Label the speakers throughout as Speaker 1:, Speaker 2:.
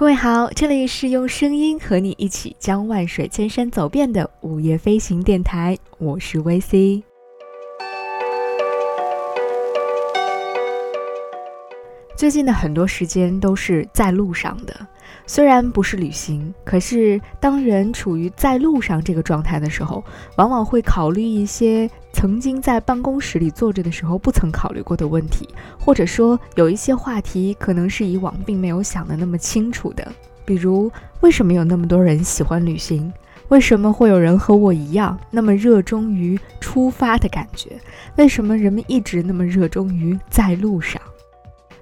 Speaker 1: 各位好，这里是用声音和你一起将万水千山走遍的午夜飞行电台，我是 VC。最近的很多时间都是在路上的，虽然不是旅行，可是当人处于在路上这个状态的时候，往往会考虑一些曾经在办公室里坐着的时候不曾考虑过的问题，或者说有一些话题可能是以往并没有想的那么清楚的。比如，为什么有那么多人喜欢旅行？为什么会有人和我一样那么热衷于出发的感觉？为什么人们一直那么热衷于在路上？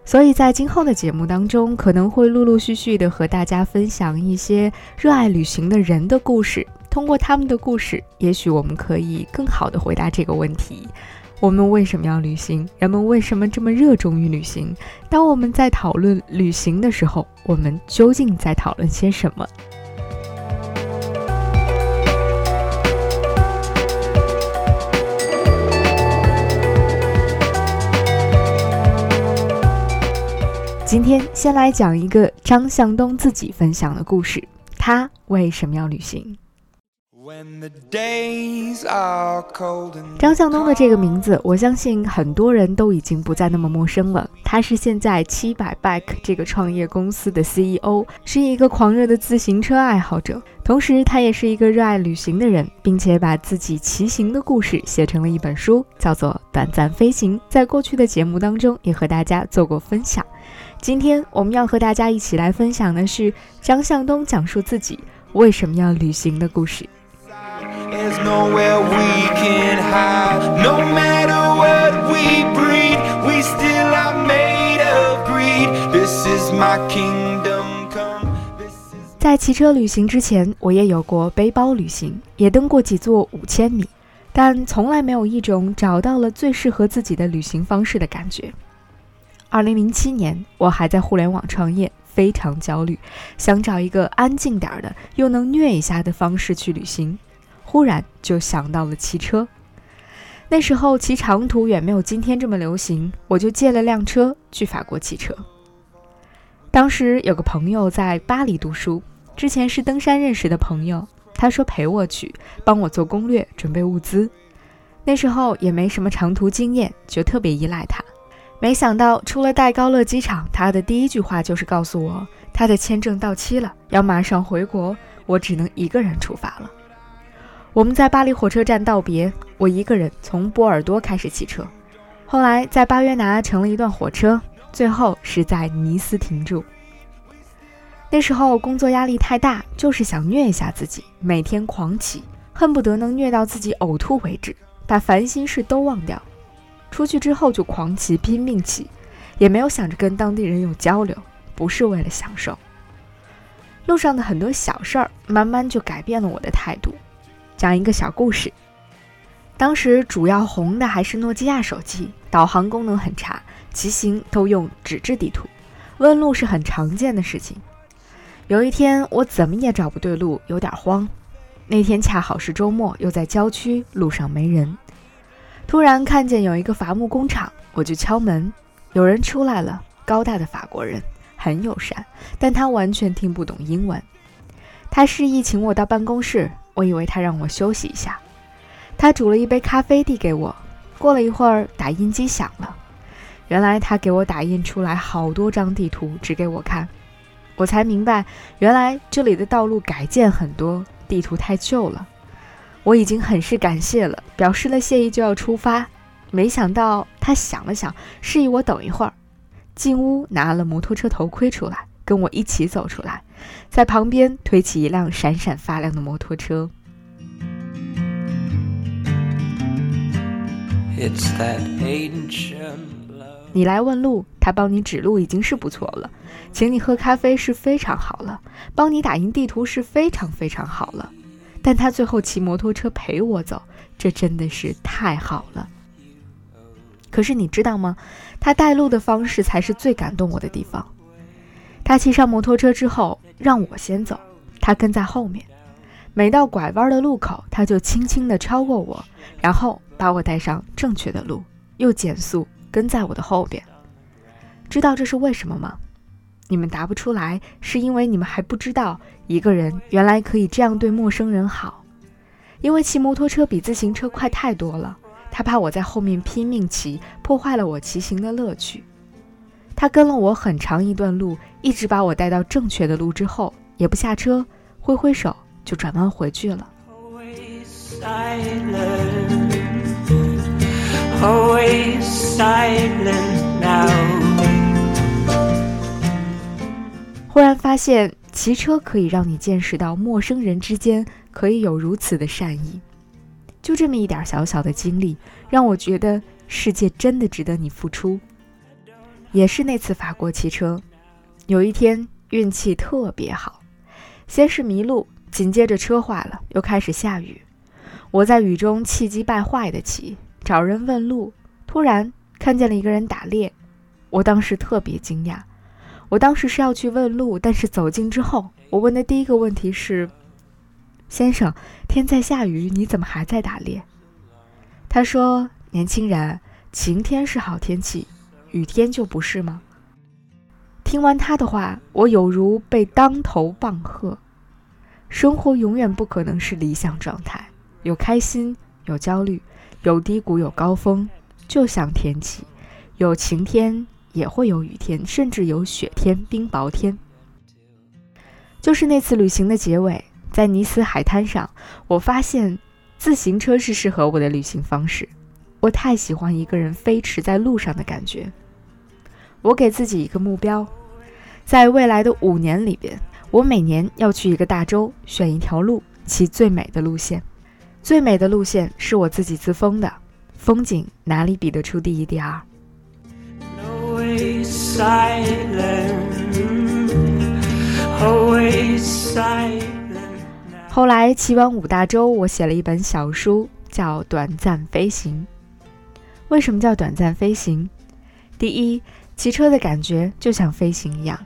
Speaker 1: 所以在今后的节目当中，可能会陆陆续续的和大家分享一些热爱旅行的人的故事。通过他们的故事，也许我们可以更好的回答这个问题。我们为什么要旅行？人们为什么这么热衷于旅行？当我们在讨论旅行的时候，我们究竟在讨论些什么？今天先来讲一个张向东自己分享的故事，他为什么要旅行？张向东的这个名字，我相信很多人都已经不再那么陌生了。他是现在七百 bike 这个创业公司的 CEO，是一个狂热的自行车爱好者，同时他也是一个热爱旅行的人，并且把自己骑行的故事写成了一本书，叫做《短暂飞行》。在过去的节目当中，也和大家做过分享。今天我们要和大家一起来分享的是张向东讲述自己为什么要旅行的故事。在骑车旅行之前，我也有过背包旅行，也登过几座五千米，但从来没有一种找到了最适合自己的旅行方式的感觉。二零零七年，我还在互联网创业，非常焦虑，想找一个安静点儿的，又能虐一下的方式去旅行。忽然就想到了骑车。那时候骑长途远没有今天这么流行，我就借了辆车去法国骑车。当时有个朋友在巴黎读书，之前是登山认识的朋友，他说陪我去，帮我做攻略，准备物资。那时候也没什么长途经验，就特别依赖他。没想到出了戴高乐机场，他的第一句话就是告诉我他的签证到期了，要马上回国，我只能一个人出发了。我们在巴黎火车站道别，我一个人从波尔多开始骑车，后来在巴约拿乘了一段火车，最后是在尼斯停住。那时候工作压力太大，就是想虐一下自己，每天狂骑，恨不得能虐到自己呕吐为止，把烦心事都忘掉。出去之后就狂骑，拼命骑，也没有想着跟当地人有交流，不是为了享受。路上的很多小事儿，慢慢就改变了我的态度。讲一个小故事。当时主要红的还是诺基亚手机，导航功能很差，骑行都用纸质地图，问路是很常见的事情。有一天我怎么也找不对路，有点慌。那天恰好是周末，又在郊区，路上没人。突然看见有一个伐木工厂，我就敲门，有人出来了，高大的法国人，很友善，但他完全听不懂英文。他示意请我到办公室。我以为他让我休息一下，他煮了一杯咖啡递给我。过了一会儿，打印机响了，原来他给我打印出来好多张地图，指给我看。我才明白，原来这里的道路改建很多，地图太旧了。我已经很是感谢了，表示了谢意就要出发。没想到他想了想，示意我等一会儿。进屋拿了摩托车头盔出来，跟我一起走出来。在旁边推起一辆闪闪发亮的摩托车。你来问路，他帮你指路已经是不错了，请你喝咖啡是非常好了，帮你打印地图是非常非常好了，但他最后骑摩托车陪我走，这真的是太好了。可是你知道吗？他带路的方式才是最感动我的地方。他骑上摩托车之后，让我先走，他跟在后面。每到拐弯的路口，他就轻轻地超过我，然后把我带上正确的路，又减速跟在我的后边。知道这是为什么吗？你们答不出来，是因为你们还不知道一个人原来可以这样对陌生人好。因为骑摩托车比自行车快太多了，他怕我在后面拼命骑，破坏了我骑行的乐趣。他跟了我很长一段路，一直把我带到正确的路之后，也不下车，挥挥手就转弯回去了。忽然发现，骑车可以让你见识到陌生人之间可以有如此的善意。就这么一点小小的经历，让我觉得世界真的值得你付出。也是那次法国骑车，有一天运气特别好，先是迷路，紧接着车坏了，又开始下雨。我在雨中气急败坏地骑，找人问路，突然看见了一个人打猎，我当时特别惊讶。我当时是要去问路，但是走近之后，我问的第一个问题是：“先生，天在下雨，你怎么还在打猎？”他说：“年轻人，晴天是好天气。”雨天就不是吗？听完他的话，我有如被当头棒喝。生活永远不可能是理想状态，有开心，有焦虑，有低谷，有高峰。就像天气，有晴天，也会有雨天，甚至有雪天、冰雹天。就是那次旅行的结尾，在尼斯海滩上，我发现自行车是适合我的旅行方式。我太喜欢一个人飞驰在路上的感觉。我给自己一个目标，在未来的五年里边，我每年要去一个大洲，选一条路，骑最美的路线。最美的路线是我自己自封的，风景哪里比得出第一、第二？后来骑完五大洲，我写了一本小书，叫《短暂飞行》。为什么叫短暂飞行？第一，骑车的感觉就像飞行一样；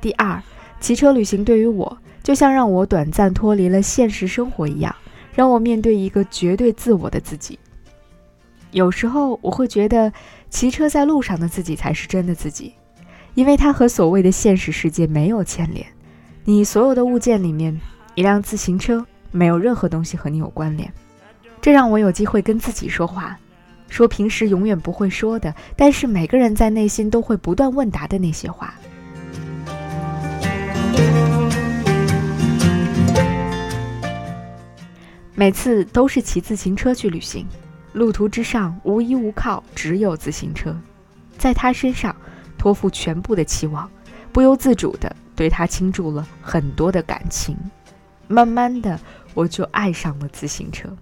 Speaker 1: 第二，骑车旅行对于我，就像让我短暂脱离了现实生活一样，让我面对一个绝对自我的自己。有时候我会觉得，骑车在路上的自己才是真的自己，因为它和所谓的现实世界没有牵连。你所有的物件里面，一辆自行车没有任何东西和你有关联，这让我有机会跟自己说话。说平时永远不会说的，但是每个人在内心都会不断问答的那些话。每次都是骑自行车去旅行，路途之上无依无靠，只有自行车，在他身上托付全部的期望，不由自主的对他倾注了很多的感情。慢慢的，我就爱上了自行车。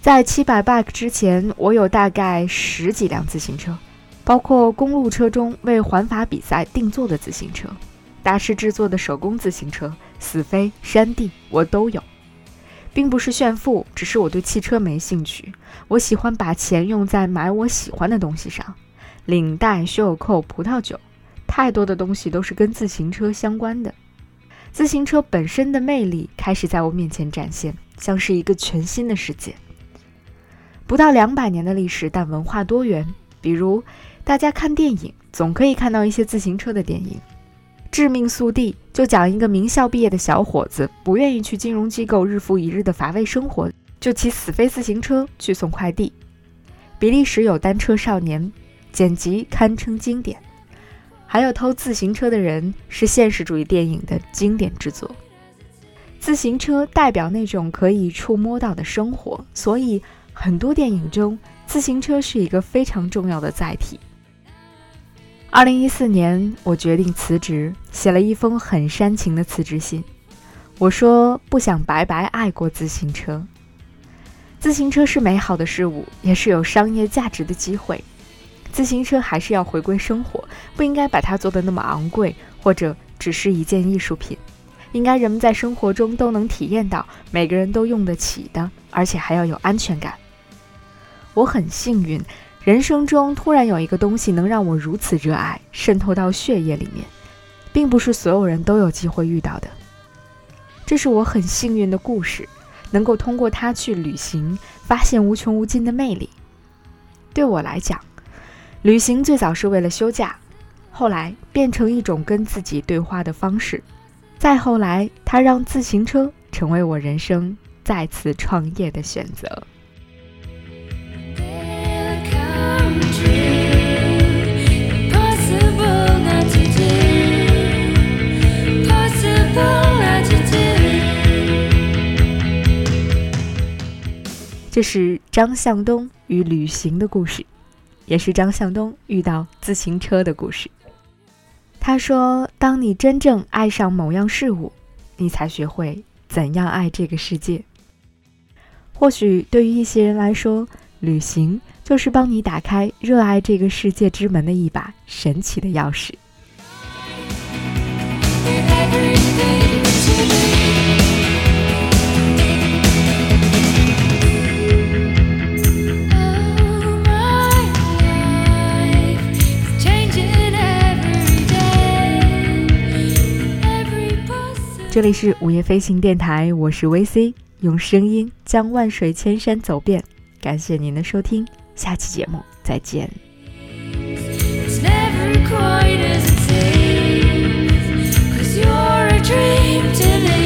Speaker 1: 在七百 bike 之前，我有大概十几辆自行车，包括公路车中为环法比赛定做的自行车，大师制作的手工自行车，死飞、山地我都有，并不是炫富，只是我对汽车没兴趣。我喜欢把钱用在买我喜欢的东西上，领带、袖扣、葡萄酒，太多的东西都是跟自行车相关的。自行车本身的魅力开始在我面前展现，像是一个全新的世界。不到两百年的历史，但文化多元。比如，大家看电影总可以看到一些自行车的电影，《致命速递》就讲一个名校毕业的小伙子，不愿意去金融机构日复一日的乏味生活，就骑死飞自行车去送快递。比利时有《单车少年》，剪辑堪称经典。还有偷自行车的人，是现实主义电影的经典之作。自行车代表那种可以触摸到的生活，所以。很多电影中，自行车是一个非常重要的载体。二零一四年，我决定辞职，写了一封很煽情的辞职信。我说不想白白爱过自行车。自行车是美好的事物，也是有商业价值的机会。自行车还是要回归生活，不应该把它做得那么昂贵，或者只是一件艺术品。应该人们在生活中都能体验到，每个人都用得起的，而且还要有安全感。我很幸运，人生中突然有一个东西能让我如此热爱，渗透到血液里面，并不是所有人都有机会遇到的。这是我很幸运的故事，能够通过它去旅行，发现无穷无尽的魅力。对我来讲，旅行最早是为了休假，后来变成一种跟自己对话的方式，再后来，它让自行车成为我人生再次创业的选择。这是张向东与旅行的故事，也是张向东遇到自行车的故事。他说：“当你真正爱上某样事物，你才学会怎样爱这个世界。或许对于一些人来说，旅行就是帮你打开热爱这个世界之门的一把神奇的钥匙。”这里是午夜飞行电台，我是 VC，用声音将万水千山走遍。感谢您的收听下期节目再见 it's never quite as it seems cause you're a dream to live